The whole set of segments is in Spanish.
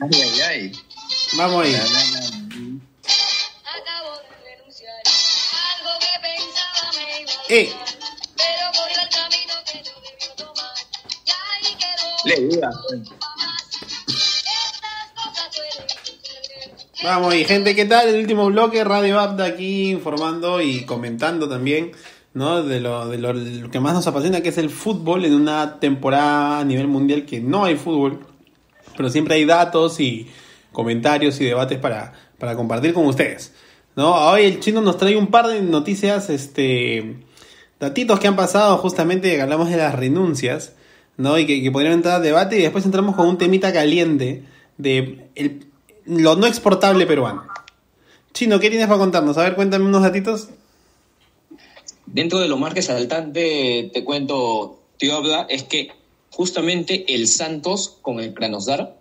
Ay, ay, ay. Vamos ahí. Acabo de renunciar. Algo que pensaba me iba a Eh. Pero cogió el camino que yo debió tomar. Y ahí quedó. Le suceder. Vamos ahí, gente, ¿qué tal? El último bloque, Radio Abda aquí informando y comentando también, ¿no? De lo, de lo, lo que más nos apasiona, que es el fútbol en una temporada a nivel mundial que no hay fútbol, pero siempre hay datos y comentarios y debates para, para compartir con ustedes, ¿no? Hoy el chino nos trae un par de noticias, este, datitos que han pasado justamente, que hablamos de las renuncias, ¿no? Y que, que podrían entrar a debate y después entramos con un temita caliente de el- lo no exportable peruano. Chino, ¿qué tienes para contarnos? A ver, cuéntame unos datitos. Dentro de lo más resaltante, te cuento, tío habla, es que justamente el Santos con el Kranosdar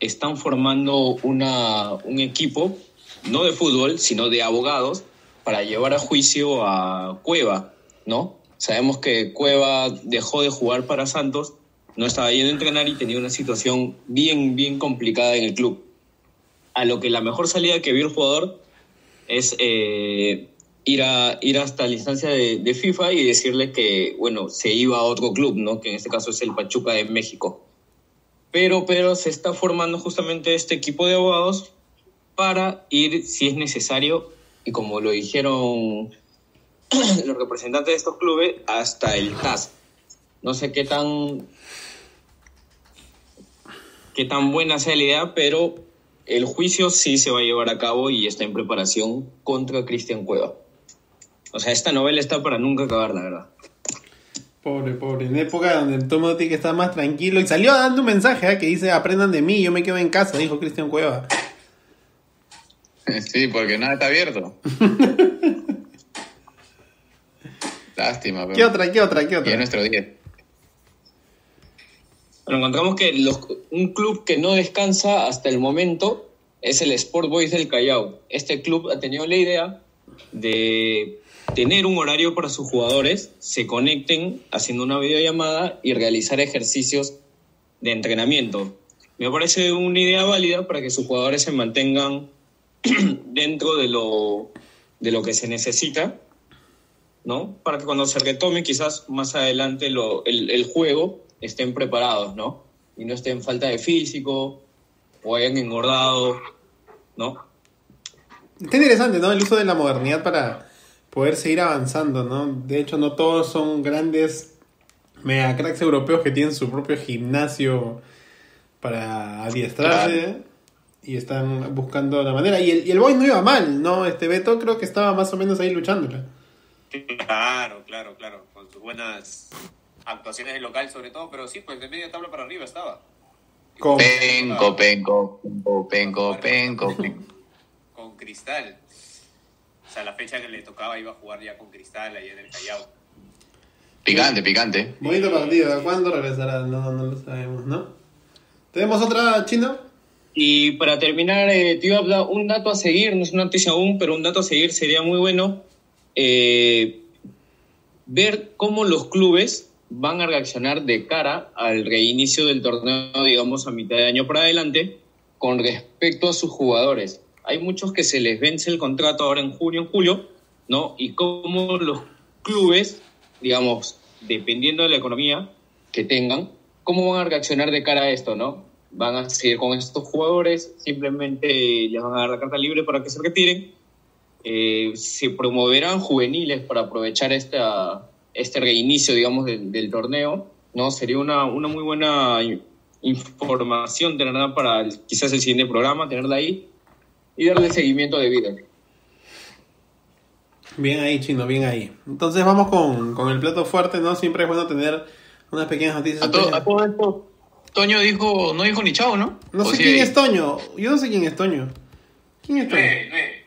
están formando una, un equipo, no de fútbol, sino de abogados, para llevar a juicio a Cueva, ¿no? Sabemos que Cueva dejó de jugar para Santos, no estaba yendo a entrenar y tenía una situación bien, bien complicada en el club. A lo que la mejor salida que vio el jugador es eh, ir, a, ir hasta la instancia de, FIFA y decirle que, bueno, se iba a otro club, ¿no? Que en este caso es el Pachuca de México. Pero, pero se está formando justamente este equipo de abogados para ir, si es necesario, y como lo dijeron los representantes de estos clubes, hasta el TAS. No sé qué tan qué tan buena sea la idea, pero el juicio sí se va a llevar a cabo y está en preparación contra Cristian Cueva. O sea, esta novela está para nunca acabar, la verdad. Pobre, pobre. En época donde el Tomo tiene que estar más tranquilo. Y salió dando un mensaje ¿eh? que dice: aprendan de mí, yo me quedo en casa, dijo Cristian Cueva. Sí, porque nada está abierto. Lástima, pero. ¿Qué otra, qué otra, qué Y es otra? nuestro día. Pero encontramos que los- un club que no descansa hasta el momento es el Sport Boys del Callao. Este club ha tenido la idea de tener un horario para sus jugadores, se conecten haciendo una videollamada y realizar ejercicios de entrenamiento. Me parece una idea válida para que sus jugadores se mantengan dentro de lo, de lo que se necesita, ¿no? Para que cuando se retome quizás más adelante lo- el, el juego estén preparados, ¿no? Y no estén falta de físico o hayan engordado, ¿no? Está interesante, ¿no? El uso de la modernidad para poder seguir avanzando, ¿no? De hecho, no todos son grandes mega cracks europeos que tienen su propio gimnasio para adiestrarse y están buscando la manera. Y el, y el Boys no iba mal, ¿no? Este Beto creo que estaba más o menos ahí luchándola. Claro, claro, claro. Con sus buenas actuaciones de local sobre todo, pero sí, pues de media tabla para arriba estaba. Con- Penco, penco, penco, penco, penco, penco. Con Cristal. O sea, la fecha que le tocaba iba a jugar ya con Cristal ahí en el Callao. Picante, picante. Bonito partido. ¿A cuándo regresará? No, no lo sabemos, ¿no? ¿Tenemos otra, Chino? Y para terminar, eh, te iba a hablar un dato a seguir, no es una noticia aún, pero un dato a seguir sería muy bueno. eh, ver cómo los clubes van a reaccionar de cara al reinicio del torneo, digamos, a mitad de año para adelante, con respecto a sus jugadores. Hay muchos que se les vence el contrato ahora en junio, en julio, ¿no? Y cómo los clubes, digamos, dependiendo de la economía que tengan, cómo van a reaccionar de cara a esto, ¿no? Van a seguir con estos jugadores, simplemente les van a dar la carta libre para que se retiren. Eh, se promoverán juveniles para aprovechar esta, este reinicio, digamos, del, del torneo, ¿no? Sería una, una muy buena información tenerla para el- quizás el siguiente programa, tenerla ahí y darle seguimiento debido. Bien ahí, Chino, bien ahí. Entonces vamos con, con el plato fuerte, ¿no? Siempre es bueno tener unas pequeñas noticias. A todo, a todo esto, Toño dijo, no dijo ni chao, ¿no? No ¿O sé quién es Toño. Yo no sé quién es Toño. ¿Quién es Toño? Nueve, nueve.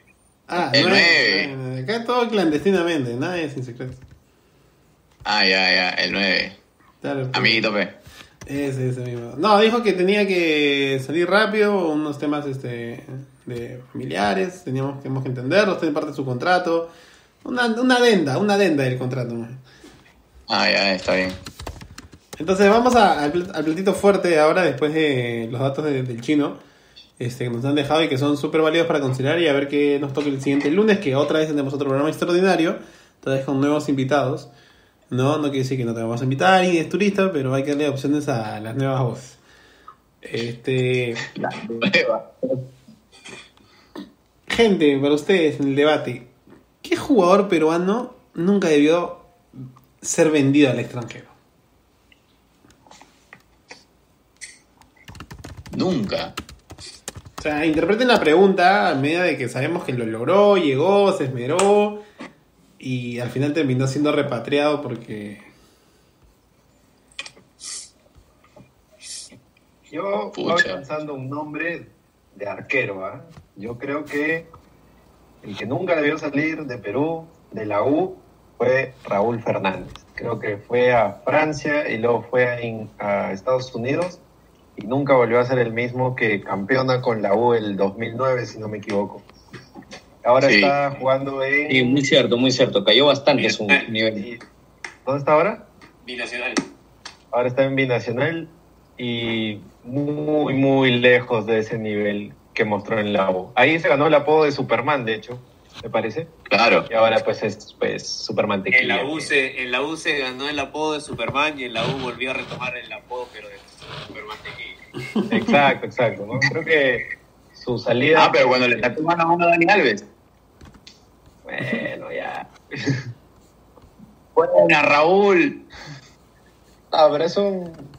Ah, El nueve, nueve. nueve. Acá todo clandestinamente, nada es sin secreto. Ah, ya, ya, el 9. Claro, pues. Amiguito P. Ese, ese mismo. No, dijo que tenía que salir rápido, unos temas este, de familiares, teníamos, teníamos que entenderlos, tiene parte de su contrato. Una, una adenda, una adenda del contrato. Ah, ya, está bien. Entonces vamos a- al platito fuerte ahora, después de los datos de- del chino. este, que nos han dejado y que son súper válidos para considerar y a ver qué nos toca el siguiente lunes, que otra vez tenemos otro programa extraordinario, esta vez con nuevos invitados. No, no quiere decir que no te vamos a invitar y es turista, pero hay que darle opciones a las nuevas voces. Este, gente, para ustedes en el debate, ¿qué jugador peruano nunca debió ser vendido al extranjero? Nunca. O sea, interpreten la pregunta a medida de que sabemos que lo logró, llegó, se esmeró y al final terminó siendo repatriado porque... Yo Pucha. voy pensando un nombre de arquero. ¿ah? Yo creo que el que nunca debió salir de Perú, de la U, fue Raúl Fernández. Creo que fue a Francia y luego fue a, in- a Estados Unidos y nunca volvió a ser el mismo que campeona con la U el 2009, si no me equivoco. Ahora Sí. está jugando en... Sí, muy cierto, muy cierto. Cayó bastante su nivel. ¿Dónde está ahora? Binacional. Ahora está en Binacional y muy, muy lejos de ese nivel que mostró en la U. Ahí se ganó el apodo de Superman, de hecho, me parece. Claro. Y ahora pues es pues, Superman tequila. En la, U se, en la U se ganó el apodo de Superman y en la U volvió a retomar el apodo, pero de Superman Tequila. Exacto, exacto. ¿no? Creo que su salida... Ah, pero cuando le sacó mano a uno a Dani Alves. Bueno, ya. Buena, Raúl. Ah, pero es un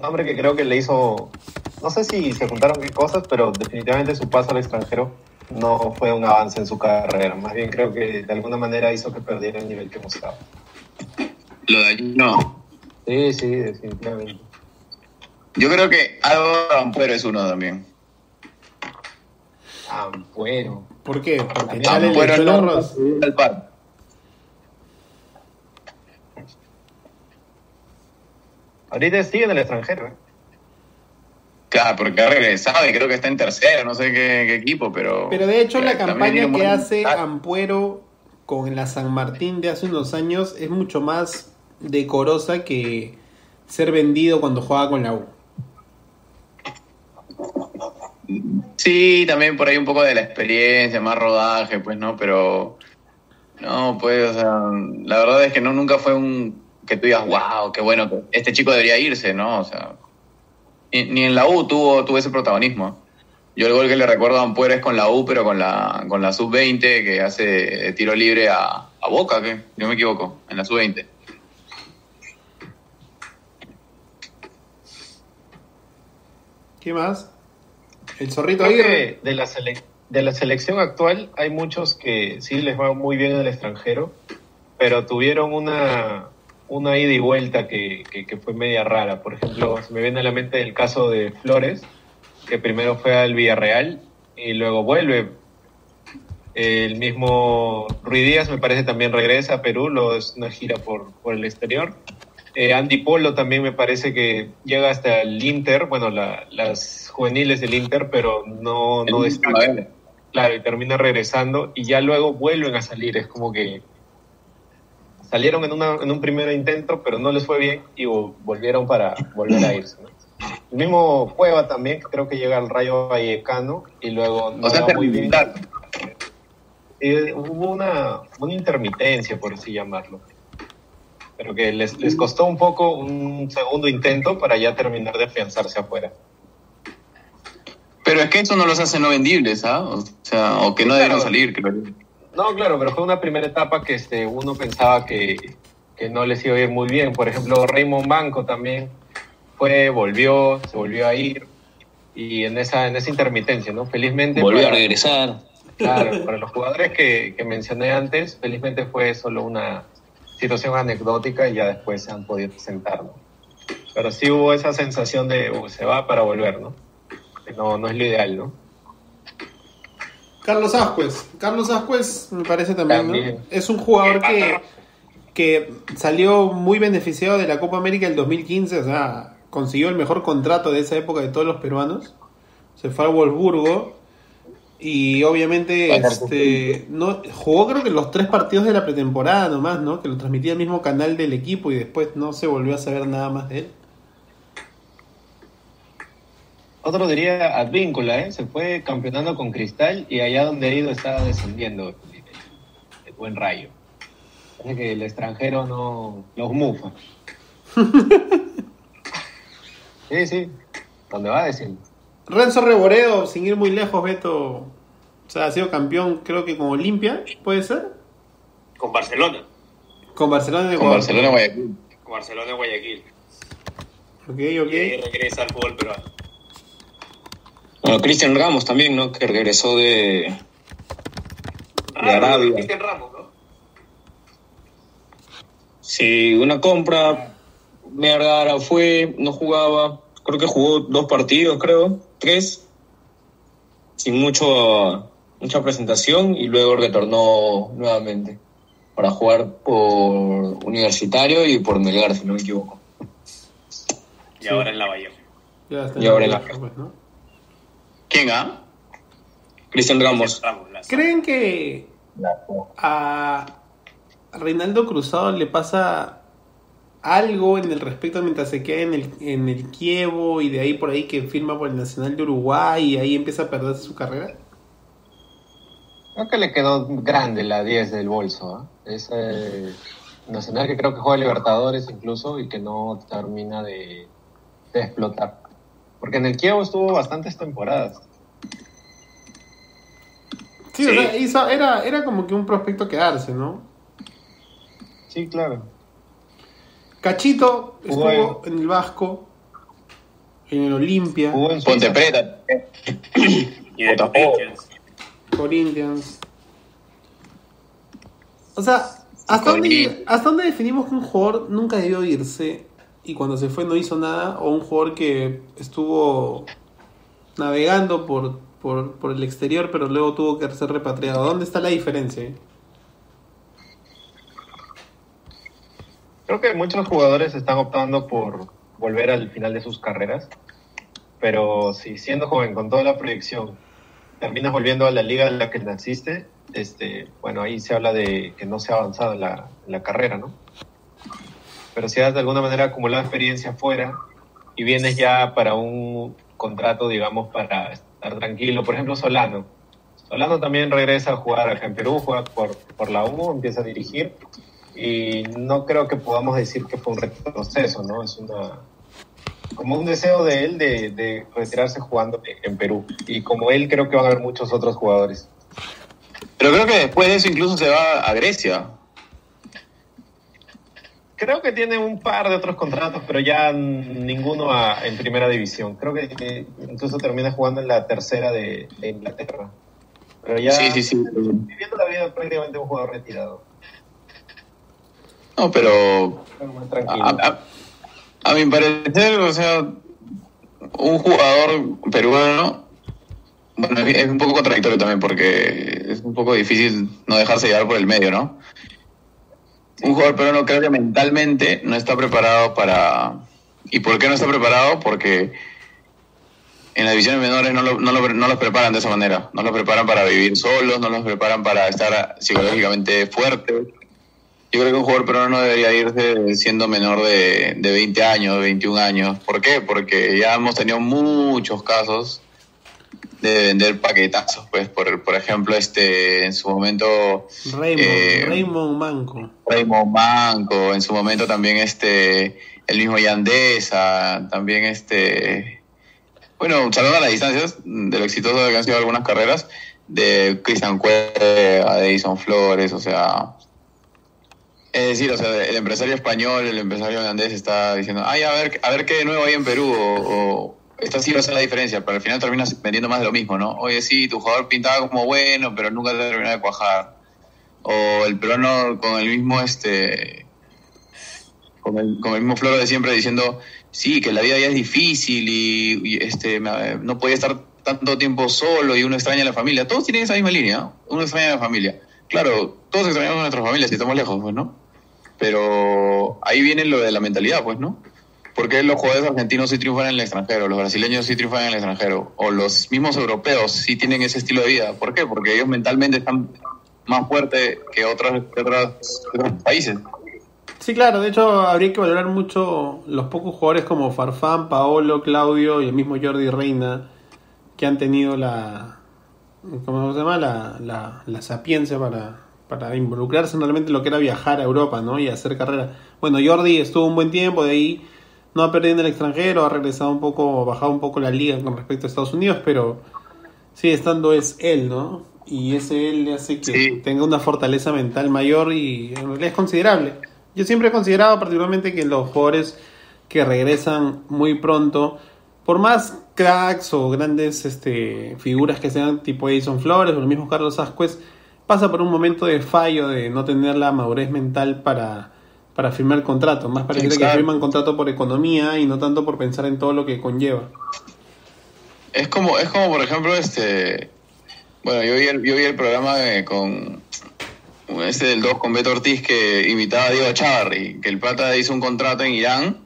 hombre que creo que le hizo... No sé si se juntaron qué cosas, pero definitivamente su paso al extranjero no fue un avance en su carrera. Más bien creo que de alguna manera hizo que perdiera el nivel que mostraba. Lo no. Sí, sí, definitivamente. Yo creo que Álvaro Ampuero es uno también. Bueno. ¿Por qué? Porque Ampuero echó el no arroz. al par. Ahorita sigue en el extranjero, ¿eh? Claro, porque ha regresado y creo que está en tercero, no sé qué, qué equipo, pero... Pero de hecho la campaña que buen- hace Ampuero con la San Martín de hace unos años es mucho más decorosa que ser vendido cuando juega con la U. Sí, también por ahí un poco de la experiencia, más rodaje, pues, ¿no? Pero... No, pues, o sea, la verdad es que no nunca fue un... Que tú digas, wow, qué bueno, que este chico debería irse, ¿no? O sea, ni, ni en la U tuvo, tuvo ese protagonismo. Yo el gol que le recuerdo a Ampuero es con la U, pero con la, con la sub-20 que hace de tiro libre a, a Boca, que no me equivoco, en la sub-20. ¿Qué más? El zorrito Creo Aguirre. que de la, sele- de la selección actual hay muchos que sí les va muy bien en el extranjero, pero tuvieron una, una ida y vuelta que, que- que fue media rara. Por ejemplo, se me viene a la mente el caso de Flores, que primero fue al Villarreal y luego vuelve. El mismo Ruiz Díaz me parece también regresa a Perú, lo es una gira por, por el exterior. Eh, Andy Polo también me parece que llega hasta el Inter, bueno, la- las juveniles del Inter, pero no, no destaca. Claro, y termina regresando y ya luego vuelven a salir. Es como que salieron en, una, en un primer intento, pero no les fue bien y vo- volvieron para volver a irse. ¿no? El mismo Cueva también, que creo que llega al Rayo Vallecano y luego no O sea, va muy bien. terminar. Eh, hubo una, una intermitencia, por así llamarlo. Pero que les, les costó un poco un segundo intento para ya terminar de afianzarse afuera. Pero es que eso no los hace no vendibles, ¿ah? O sea, o que no Claro. debieron salir, creo. No, claro, pero fue una primera etapa que este, uno pensaba que, que no les iba a ir muy bien. Por ejemplo, Raymond Banco también fue, volvió, se volvió a ir. Y en esa, en esa intermitencia, ¿no? Felizmente. Volvió a regresar. Claro, para los jugadores que, que mencioné antes, felizmente fue solo una situación anecdótica y ya después se han podido presentar, ¿no? Pero sí hubo esa sensación de "Uh, se va para volver, ¿no? No, no es lo ideal, ¿no? Carlos Ascuez. Carlos Ascuez me parece también, ¿no? Es un jugador que, que salió muy beneficiado de la Copa América del 2015, o sea, consiguió el mejor contrato de esa época de todos los peruanos. Se fue a Wolfsburgo y obviamente este no jugó creo que los tres partidos de la pretemporada nomás, ¿no? Que lo transmitía el mismo canal del equipo y después no se volvió a saber nada más de él. Otro diría Advíncula, ¿eh? Se fue campeonando con Cristal y allá donde ha ido está descendiendo el, el buen rayo. Parece que el extranjero no los mufa. sí, sí. Donde va desciende. Renzo Reboredo, sin ir muy lejos, Beto. O sea, ha sido campeón, creo que con Olimpia, ¿puede ser? Con Barcelona. Con Barcelona de Con Ecuador. Barcelona Guayaquil. Con Barcelona en Guayaquil. Ok, Y ahí ok. regresa al fútbol peruano. Bueno, Cristian Ramos también, ¿no? Que regresó de, de Arabia. Cristian Ramos, ¿no? Sí, una compra. Vergara fue, no jugaba. Creo que jugó dos partidos, creo. Tres. Sin mucho, mucha presentación y luego retornó nuevamente para jugar por Universitario y por Melgar, si no me equivoco. Y ahora en la está Y ahora la- pues, ¿no? ¿Quién, ah? Cristian Ramos. ¿Creen que a Reinaldo Cruzado le pasa algo en el respecto mientras se queda en el, en el Kievo y de ahí por ahí que firma por el Nacional de Uruguay y ahí empieza a perder su carrera? Creo que le quedó grande la 10 del bolso. ¿ah? Es eh, Nacional que creo que juega Libertadores incluso y que no termina de, de explotar. Porque en el Kievo estuvo bastantes temporadas. Sí, o sea, hizo- era, era como que un prospecto quedarse, ¿no? Sí, claro. Cachito Jugó estuvo en el Vasco, en el Olimpia, Jugó en Ponte. Preta. Y de. Corinthians. Corinthians. O sea, ¿hasta dónde. ¿hasta dónde definimos que un jugador nunca debió irse y cuando se fue no hizo nada? ¿O un jugador que estuvo navegando por, por, por el exterior pero luego tuvo que ser repatriado? ¿Dónde está la diferencia? Creo que muchos jugadores están optando por volver al final de sus carreras. Pero si siendo joven, con toda la proyección, terminas volviendo a la liga en la que naciste, este, bueno, ahí se habla de que no se ha avanzado la, en la carrera, ¿no? Pero si has de alguna manera acumulado experiencia fuera y vienes ya para un contrato, digamos, para estar tranquilo, por ejemplo, Solano. Solano también regresa a jugar acá en Perú, juega por, por la U, empieza a dirigir y no creo que podamos decir que fue un retroceso, ¿no? Es una como un deseo de él de, de retirarse jugando en Perú y como él creo que van a haber muchos otros jugadores. Pero creo que después de eso incluso se va a Grecia. Creo que tiene un par de otros contratos, pero ya ninguno a- en primera división. Creo que incluso termina jugando en la tercera de, de Inglaterra. Pero ya Sí, sí, sí. viviendo la vida prácticamente un jugador retirado. No, pero a, a- a mi parecer, o sea, un jugador peruano, bueno, es un poco contradictorio también porque es un poco difícil no dejarse llevar por el medio, ¿no? Un jugador peruano creo que mentalmente no está preparado para... ¿Y por qué no está preparado? Porque en las divisiones menores no, lo, no, lo- no los preparan de esa manera. No los preparan para vivir solos, no los preparan para estar psicológicamente fuertes. Yo creo que un jugador peruano no debería irse siendo menor de, de 20 años, 21 años. ¿Por qué? Porque ya hemos tenido muchos casos de vender paquetazos. Pues, por, por ejemplo, este en su momento Raymond, Eh, Raymond Manco. Raymond Manco, en su momento también este el mismo Yandesa, también este bueno, salvando las distancias de lo exitoso que han sido algunas carreras de Cristian Cueva, de Edison Flores, o sea, es decir, o sea, el empresario español, el empresario holandés está diciendo, ay, a ver, a ver qué de nuevo hay en Perú, o, o esta sí va a ser la diferencia, pero al final terminas vendiendo más de lo mismo, ¿no? Oye, sí, tu jugador pintaba como bueno, pero nunca te terminó de cuajar. O el peruano con el mismo, este, con el, con el mismo floro de siempre diciendo, sí, que la vida ya es difícil y, este, no podía estar tanto tiempo solo y uno extraña a la familia. Todos tienen esa misma línea, ¿no? uno extraña a la familia. Claro, todos extrañamos a nuestras familias si estamos lejos, pues, ¿no? Pero ahí viene lo de la mentalidad, pues, ¿no? Porque los jugadores argentinos sí triunfan en el extranjero, los brasileños sí triunfan en el extranjero, o los mismos europeos sí tienen ese estilo de vida. ¿Por qué? Porque ellos mentalmente están más fuertes que otros, países. Sí, claro, de hecho habría que valorar mucho los pocos jugadores como Farfán, Paolo, Claudio y el mismo Jordi Reina que han tenido la, ¿cómo se llama? La, la, la sapiencia para, para involucrarse realmente en lo que era viajar a Europa, ¿no? Y hacer carrera. Bueno, Jordi estuvo un buen tiempo, de ahí no ha perdido en el extranjero, ha regresado un poco, bajado un poco la liga con respecto a Estados Unidos, pero sigue estando es él, ¿no? Y ese él le hace que Sí. tenga una fortaleza mental mayor y en realidad es considerable. Yo siempre he considerado particularmente que los jugadores que regresan muy pronto, por más cracks o grandes este, figuras que sean tipo Edison Flores o el mismo Carlos Ascuez, pasa por un momento de fallo de no tener la madurez mental para, para firmar contrato. Más parece que Exacto. firman contrato por economía y no tanto por pensar en todo lo que conlleva. Es como, es como por ejemplo, este. Bueno, yo vi el, yo vi el programa con. Este del 2 con Beto Ortiz que invitaba a Diego Chavarri, que el Plata hizo un contrato en Irán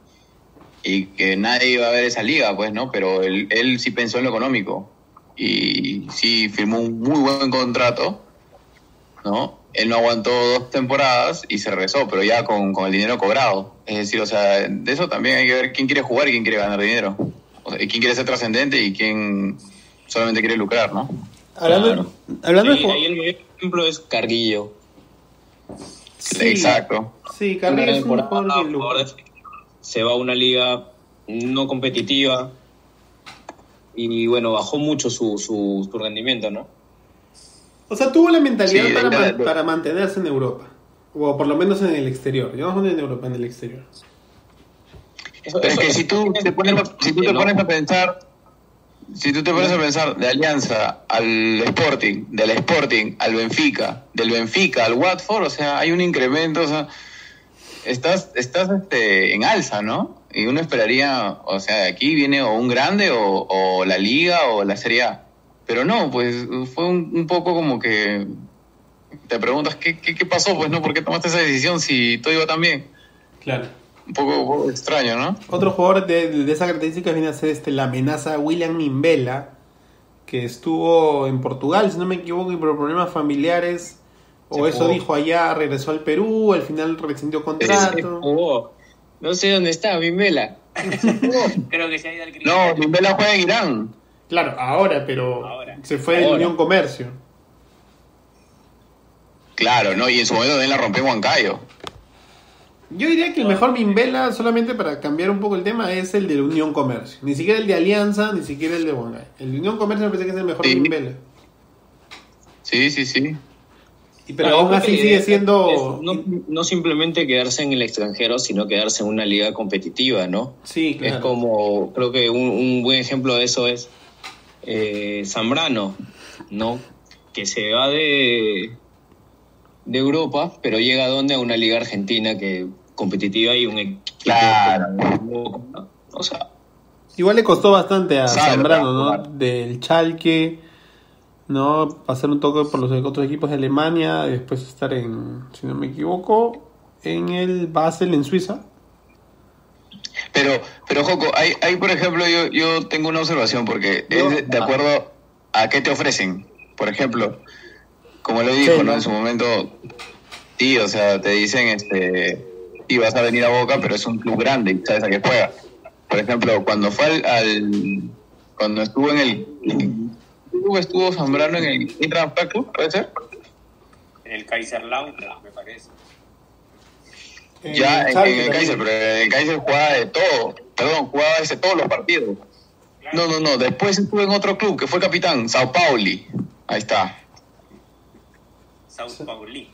y que nadie iba a ver esa liga, pues, ¿no? Pero él, él sí pensó en lo económico y sí firmó un muy buen contrato, ¿no? Él no aguantó dos temporadas y se regresó, pero ya con, con el dinero cobrado. Es decir, o sea, de eso también hay que ver quién quiere jugar y quién quiere ganar dinero. O sea, y quién quiere ser trascendente y quién solamente quiere lucrar, ¿no? Hablando, Claro. hablando Sí, de... ahí el ejemplo es Carguillo. Sí, Exacto. Sí, Carrillo es un jugador de- se va a una liga no competitiva y bueno, bajó mucho su, su, su rendimiento, ¿no? O sea, tuvo la mentalidad Sí, para, man- para mantenerse en Europa. O por lo menos en el exterior. Yo no en Europa, en el exterior. Eso- Pero es que si tú te pones a, si tú te pones a pensar, si tú te pones a pensar de Alianza al Sporting, del Sporting al Benfica, del Benfica al Watford, o sea, hay un incremento, o sea, estás, estás este, en alza, ¿no? Y uno esperaría, o sea, de aquí viene o un grande o, o la Liga o la Serie A. Pero no, pues fue un, un poco como que te preguntas ¿qué, qué, qué pasó, pues no, ¿por qué tomaste esa decisión si todo iba tan bien? Claro. Un poco, un poco extraño, ¿no? Otro jugador de, de esa característica viene a ser este, la amenaza William Mimbela, que estuvo en Portugal, si no me equivoco, y por problemas familiares, o Se eso jugó. dijo allá, regresó al Perú, al final rescindió Se contrato. jugó. No sé dónde está, Mimela. Creo que se ha ido al No. Mimbela juega en Irán. Claro, ahora, pero Ahora. se fue de. Unión Comercio. Claro, ¿no? Y en su momento también la rompió en Huancayo. Yo diría que el mejor Mimbela, solamente para cambiar un poco el tema, es el de Unión Comercio. Ni siquiera el de Alianza, ni siquiera el de Huangay. El de Unión Comercio me parece que es el mejor Sí. Mimbela. Sí, sí, sí. Y- Pero Claro, aún así sigue siendo... es no, no simplemente quedarse en el extranjero, sino quedarse en una liga competitiva, ¿no? Sí, claro. Es como, creo que un, un buen ejemplo de eso es eh, Zambrano, ¿no? Que se va de, de Europa, pero llega a donde? A una liga argentina que competitiva y un equipo. Claro. como- O sea, Igual le costó bastante a Zambrano, ¿no? claro. Del Schalke, ¿no? Pasar un toque por los otros equipos de Alemania, después estar en, si no me equivoco, en el Basel en Suiza. Pero, pero Joco, hay, hay por ejemplo, yo, yo tengo una observación porque No. es de, acuerdo a qué te ofrecen. Por ejemplo, como lo dijo, Sí, ¿no? ¿no? En su momento, sí, o sea, te dicen, este, sí, vas a venir a Boca, pero es un club grande y sabes a qué juega. Por ejemplo, cuando fue al, al- cuando estuvo en el, ¿qué club estuvo Zambrano en el Intra Club, ¿puede ser? En el Kaiserslautern, me parece. Ya, en, el. Kaiser, pero en el Kaiser jugaba de todo. Perdón, jugaba ese, todos los partidos. No, no, no. Después estuve en otro club que fue capitán, Sao Pauli. Ahí está. Sao Pauli.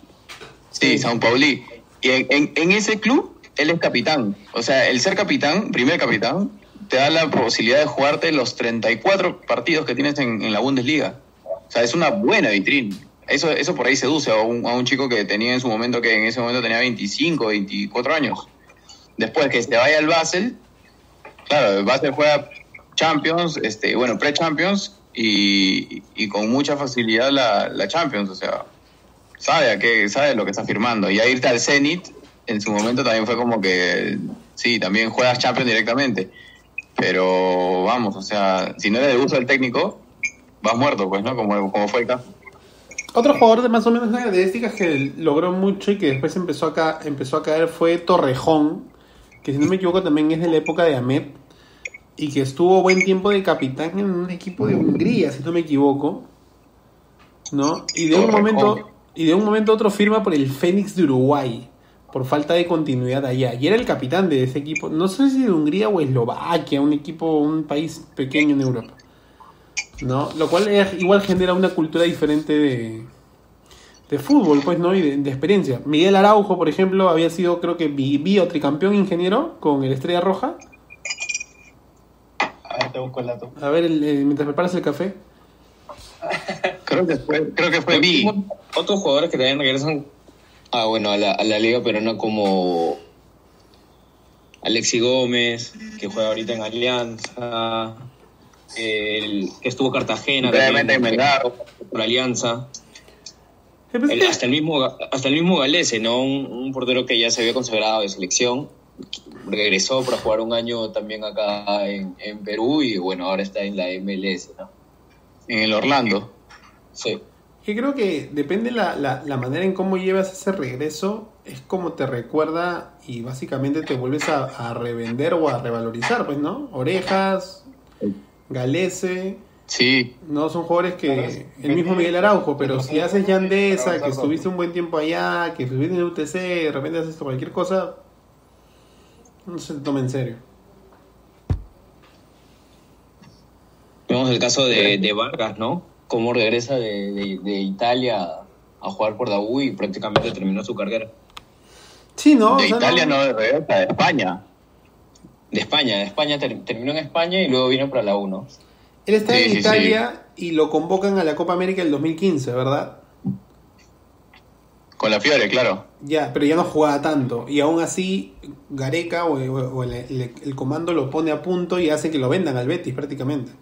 Sí, Sao Pauli. Y en, en- en ese club, él es capitán. O sea, el ser capitán, primer capitán, te da la posibilidad de jugarte los 34 partidos que tienes en, en la Bundesliga. O sea, es una buena vitrina. Eso, eso por ahí seduce a un, a un chico que tenía en su momento, que en ese momento tenía 25, 24 años. Después que se vaya al Basel, claro, el Basel juega Champions, este, bueno, pre-Champions y, y con mucha facilidad la, la Champions, o sea, sabe a qué, sabe lo que está firmando. Y a irte al Zenit, en su momento también fue como que, sí, también juegas Champions directamente. Pero vamos, o sea, si no de uso del técnico, vas muerto, pues, ¿no? Como, como fue el caso. Otro jugador de más o menos características que logró mucho y que después empezó a, ca- empezó a caer fue Torrejón, que si no me equivoco también es de la época de Ahmed, y que estuvo buen tiempo de capitán en un equipo de Hungría, si no me equivoco. ¿No? Y de un momento, y de un momento a otro firma por el Fénix de Uruguay, por falta de continuidad allá. Y era el capitán de ese equipo, no sé si de Hungría o Eslovaquia, un equipo, un país pequeño en Europa. ¿No? Lo cual es- igual genera una cultura diferente de, de fútbol, pues, ¿no? Y de, de experiencia. Miguel Araujo, por ejemplo, había sido, creo que, bi- biotricampeón ingeniero con el Estrella Roja. A ver, te busco el dato. A ver, el- el- mientras preparas el café. Creo que fue, creo que fue Biggie. Otros jugadores que también regresan ah, bueno, a, la, a la liga peruana como Alexi Gómez, que juega ahorita en Alianza, el que estuvo Cartagena, también, Melgar. por Alianza, Eh, pues, El- hasta el mismo hasta el mismo Galese, ¿no? Un, un portero que ya se había consagrado de selección, regresó para jugar un año también acá en, en Perú y bueno, ahora está en la MLS, ¿no? En el Orlando. Sí. que creo que depende la, la, la manera en cómo llevas ese regreso, es como te recuerda y básicamente te vuelves a, a revender o a revalorizar, pues, ¿no? Orejas, Galese, Sí, No, son jugadores que. es- El mismo Miguel Araujo, pero si haces Yandesa, que estuviste un buen tiempo allá, que estuviste en el UTC, de repente haces cualquier cosa, no se te toma en serio. Vemos el caso de, de Vargas, ¿no? Cómo regresa de, de- de Italia a jugar por Daú y prácticamente terminó su carrera. Sí, ¿no? de O sea, Italia no de regresa, de España. De España, de España ter- terminó en España y luego vino para la U, ¿no? Él está Sí, en sí, Italia y lo convocan a la Copa América del 2015, ¿verdad? Con la Fiore, claro. Ya, pero ya no jugaba tanto. Y aún así, Gareca o, o- o el, el- el comando lo pone a punto y hace que lo vendan al Betis prácticamente.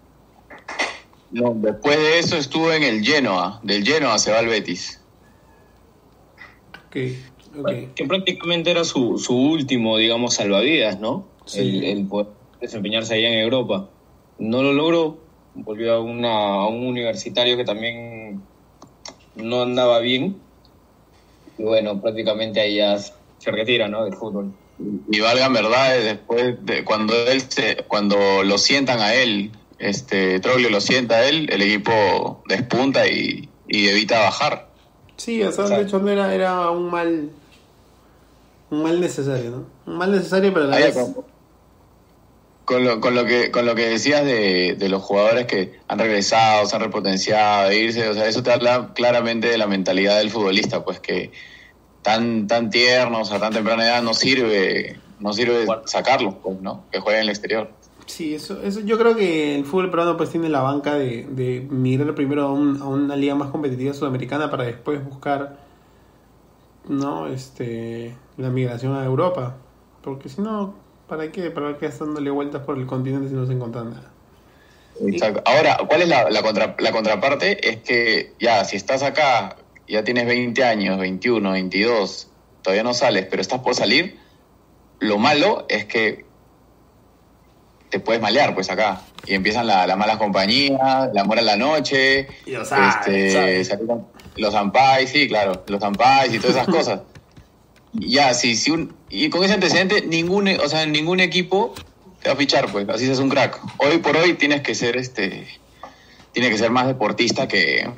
No, después de eso estuvo en el Genoa. Del Genoa se va al Betis. Que prácticamente era su, su último, digamos, salvavidas, ¿no? Sí. El, el poder desempeñarse allá en Europa. No lo logró, volvió a, una, a un universitario que también no andaba bien. Y bueno, prácticamente ahí ya se retira, ¿no? Del fútbol. Y valgan verdades, después de cuando él se, cuando lo sientan a él, este Troglio lo sienta a él, el equipo despunta y, y evita bajar. Sí, o sea, de hecho no era, era un mal un mal necesario, ¿no? Un mal necesario, pero a la Ahí, vez... con, lo, con lo que con lo que decías de, de los jugadores que han regresado, se han repotenciado, de irse, o sea, eso te habla claramente de la mentalidad del futbolista, pues que tan tan tiernos a tan temprana edad no sirve no sirve sacarlos, pues, ¿no? Que jueguen en el exterior. Sí, eso, eso yo creo que el fútbol peruano pues tiene la banca de, de migrar primero a, un- a una liga más competitiva sudamericana para después buscar no este la migración a Europa. Porque si no, ¿para qué? ¿Para qué estás dándole vueltas por el continente si no se encuentra nada? Exacto. Ahora, ¿cuál es la, la, contra- la contraparte? Es que ya, si estás acá, ya tienes 20 años, 21, 22, todavía no sales, pero estás por salir, lo malo es que te puedes malear, pues acá. Y empiezan la- las malas compañías, la amor a la noche, Y lo sabes, este, salir con- los ampais, sí, claro, los ampais y todas esas cosas. Y Ya, sí, sí, un, y con ese antecedente, ningún, e- o sea, ningún equipo te va a fichar, pues, así es un crack. Hoy por hoy tienes que ser este, tiene que ser más deportista que,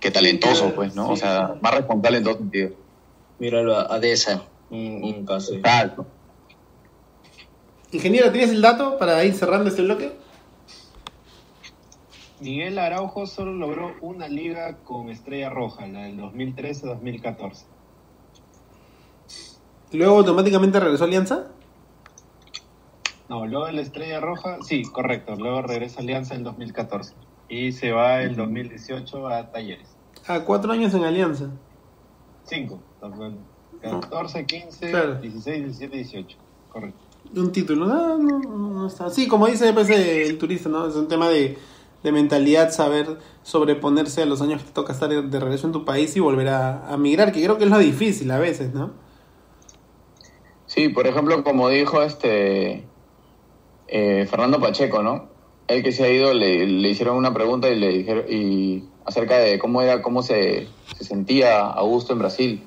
que talentoso, pues, ¿no? O sea, más responsable en todo sentido. Míralo a, a Deza, un, un caso. Exacto. Ingeniero, ¿tienes el dato para ir cerrando este bloque? Miguel Araujo solo logró una liga con Estrella Roja, la del 2013-2014. Luego automáticamente regresó a Alianza. No, luego de la Estrella Roja, sí, correcto. Luego regresa a Alianza en 2014. Y se va el 2018 a Talleres. A cuatro años en Alianza. Cinco. también. 14, 15, Claro. 16, 17, 18. Correcto. Un título, no, no, está. Sí, como dice pues, el turista, ¿no? Es un tema de, de mentalidad, saber sobreponerse a los años que te toca estar de, de regreso en tu país y volver a, a migrar, que creo que es lo difícil a veces, ¿no? Sí, por ejemplo, como dijo este eh, Fernando Pacheco, ¿no? Él que se ha ido, le, hicieron una pregunta y le dijeron, y acerca de cómo era, cómo se, se sentía Augusto en Brasil.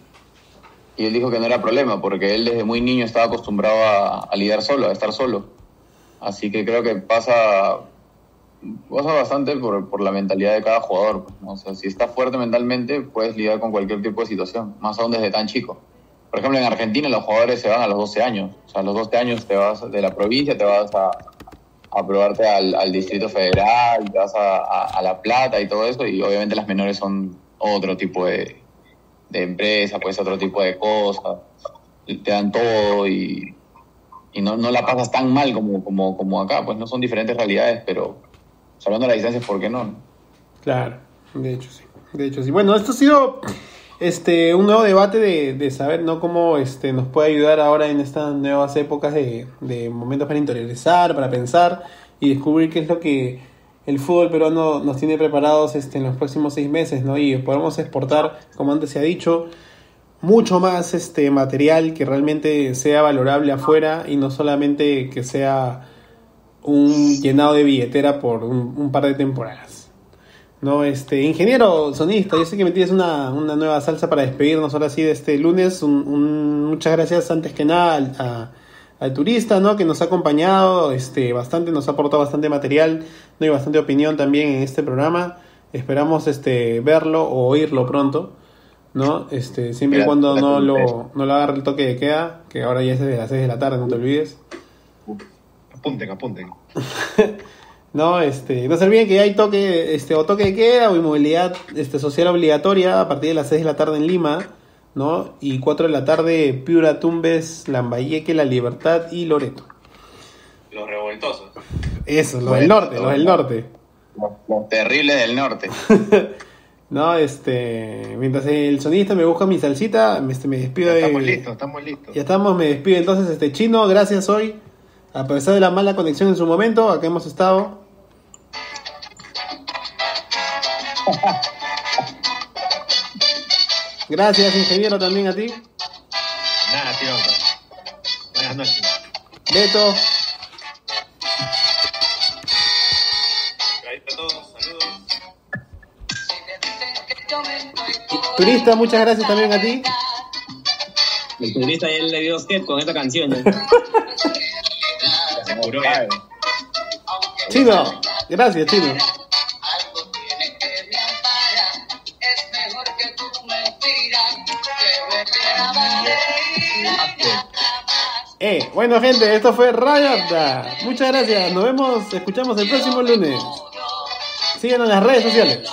Y él dijo que no era problema, porque él desde muy niño estaba acostumbrado a, lidiar solo, a estar solo. Así que creo que pasa, pasa bastante por, por la mentalidad de cada jugador. pues, ¿no? O sea, si estás fuerte mentalmente, puedes lidiar con cualquier tipo de situación, más aún desde tan chico. Por ejemplo, en Argentina los jugadores se van a los 12 años. O sea, a los 12 años te vas de la provincia, te vas a, a probarte al, Distrito Federal, te vas a, a- a La Plata y todo eso, y obviamente las menores son otro tipo de, de empresa, pues otro tipo de cosas, te dan todo y, y no, no la pasas tan mal como, como, como acá, pues no son diferentes realidades, pero salvando las distancias, ¿por qué no? Claro, de hecho sí. De hecho sí. Bueno, esto ha sido este un nuevo debate de, de saber no cómo este nos puede ayudar ahora en estas nuevas épocas de, de momentos para interiorizar, para pensar y descubrir qué es lo que el fútbol peruano nos tiene preparados este, en los próximos seis meses, ¿no? Y podemos exportar, como antes se ha dicho, mucho más este material que realmente sea valorable afuera y no solamente que sea un llenado de billetera por un, un par de temporadas. No, este, ingeniero sonista, yo sé que me tienes una, una nueva salsa para despedirnos ahora sí de este lunes. Un- un- muchas gracias antes que nada al, a- al turista, ¿no? Que nos ha acompañado, este, bastante, nos ha aportado bastante material, ¿no? Y bastante opinión también en este programa. Esperamos este verlo o oírlo pronto, ¿no? Este, siempre y cuando no lo, no lo agarre el toque de queda, que ahora ya es desde las 6 de la tarde, no te olvides. Apunten, apunten. No, este, no se olviden que hay toque, este, o toque de queda o inmovilidad este, social obligatoria a partir de las 6 de la tarde en Lima, ¿no? Y 4 de la tarde Piura, Tumbes, Lambayeque, La Libertad y Loreto. Los revoltosos. Eso, los del norte, los del norte. Los, los terribles del norte. No, este, mientras el sonista me busca mi salsita, me, este, me despido Ya de... estamos listos, estamos listos. Ya estamos, me despido entonces, este chino, gracias hoy. A pesar de la mala conexión en su momento, acá hemos estado. Gracias, ingeniero, también a ti. Nada, tío. Buenas noches. Beto, Ahí está todos, saludos. turista, muchas gracias también a ti. El turista ya le dio skate con esta canción. ¿eh? Chino, gracias, chino. Eh, bueno gente, esto fue Radio Apta. Muchas gracias, nos vemos, escuchamos el próximo lunes. Síganos en las redes sociales.